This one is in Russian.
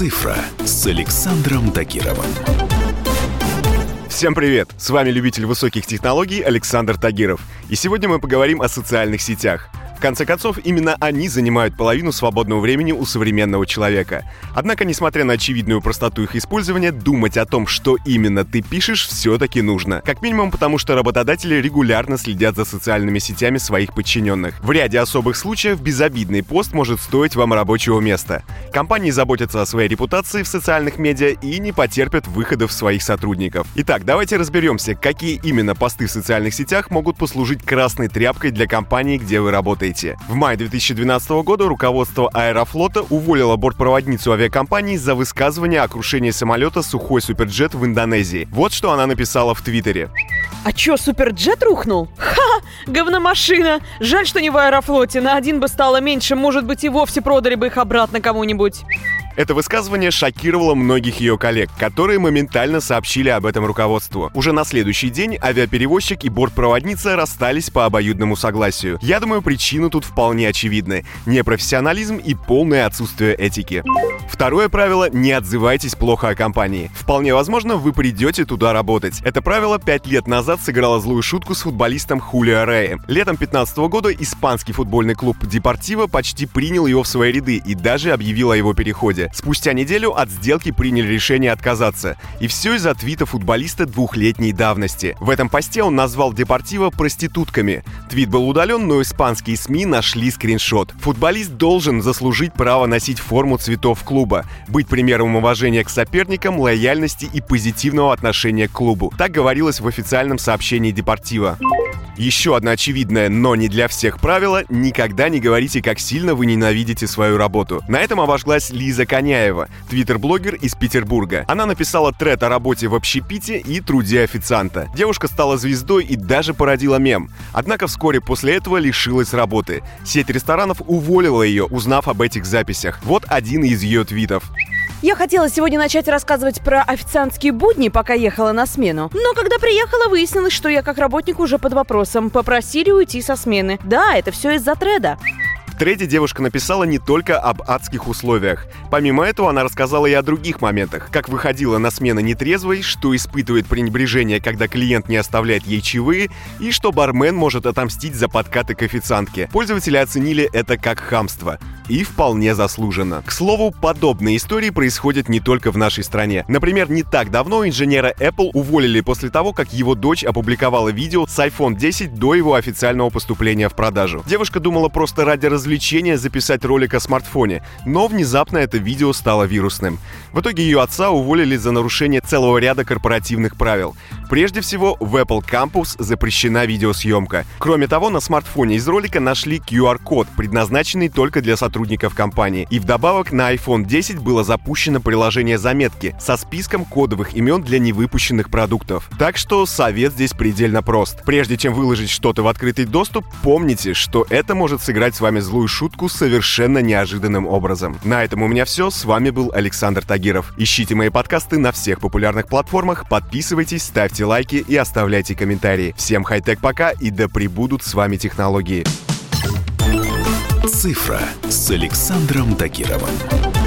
«Цифра» с Александром Тагировым. Всем привет! С вами любитель высоких технологий Александр Тагиров. И сегодня мы поговорим о социальных сетях – в конце концов, именно они занимают половину свободного времени у современного человека. Однако, несмотря на очевидную простоту их использования, думать о том, что именно ты пишешь, все-таки нужно. Как минимум потому, что работодатели регулярно следят за социальными сетями своих подчиненных. В ряде особых случаев безобидный пост может стоить вам рабочего места. Компании заботятся о своей репутации в социальных медиа и не потерпят выходов своих сотрудников. Итак, давайте разберемся, какие именно посты в социальных сетях могут послужить красной тряпкой для компании, где вы работаете работаете. В мае 2012 года руководство Аэрофлота уволило бортпроводницу авиакомпании за высказывание о крушении самолета «Сухой Суперджет» в Индонезии. Вот что она написала в Твиттере. А чё, суперджет рухнул? Ха! Говномашина! Жаль, что не в аэрофлоте. На один бы стало меньше, может быть, и вовсе продали бы их обратно кому-нибудь. Это высказывание шокировало многих ее коллег, которые моментально сообщили об этом руководству. Уже на следующий день авиаперевозчик и бортпроводница расстались по обоюдному согласию. Я думаю, причины тут вполне очевидны. Непрофессионализм и полное отсутствие этики. Второе правило – не отзывайтесь плохо о компании. Вполне возможно, вы придете туда работать. Это правило пять лет назад сыграло злую шутку с футболистом Хулио Реем. Летом 15 года испанский футбольный клуб Депортиво почти принял его в свои ряды и даже объявил о его переходе. Спустя неделю от сделки приняли решение отказаться. И все из-за твита футболиста двухлетней давности. В этом посте он назвал Депортиво проститутками. Твит был удален, но испанские СМИ нашли скриншот. Футболист должен заслужить право носить форму цветов клуба, быть примером уважения к соперникам, лояльности и позитивного отношения к клубу. Так говорилось в официальном сообщении Депортиво. Еще одно очевидное, но не для всех правило – никогда не говорите, как сильно вы ненавидите свою работу. На этом обожглась Лиза Коняева, твиттер-блогер из Петербурга. Она написала тред о работе в общепите и труде официанта. Девушка стала звездой и даже породила мем. Однако вскоре после этого лишилась работы. Сеть ресторанов уволила ее, узнав об этих записях. Вот один из ее твитов. Я хотела сегодня начать рассказывать про официантские будни, пока ехала на смену. Но когда приехала, выяснилось, что я как работник уже под вопросом. Попросили уйти со смены. Да, это все из-за треда треде девушка написала не только об адских условиях. Помимо этого, она рассказала и о других моментах. Как выходила на смены нетрезвой, что испытывает пренебрежение, когда клиент не оставляет ей чаевые, и что бармен может отомстить за подкаты к официантке. Пользователи оценили это как хамство. И вполне заслуженно. К слову, подобные истории происходят не только в нашей стране. Например, не так давно инженера Apple уволили после того, как его дочь опубликовала видео с iPhone 10 до его официального поступления в продажу. Девушка думала просто ради развлечения записать ролик о смартфоне, но внезапно это видео стало вирусным. В итоге ее отца уволили за нарушение целого ряда корпоративных правил. Прежде всего, в Apple Campus запрещена видеосъемка. Кроме того, на смартфоне из ролика нашли QR-код, предназначенный только для сотрудников компании. И вдобавок на iPhone 10 было запущено приложение заметки со списком кодовых имен для невыпущенных продуктов. Так что совет здесь предельно прост. Прежде чем выложить что-то в открытый доступ, помните, что это может сыграть с вами злую шутку совершенно неожиданным образом. На этом у меня все. С вами был Александр Тагиров. Ищите мои подкасты на всех популярных платформах, подписывайтесь, ставьте лайки и оставляйте комментарии. Всем хай-тек пока и да пребудут с вами технологии. Цифра с Александром Тагировым.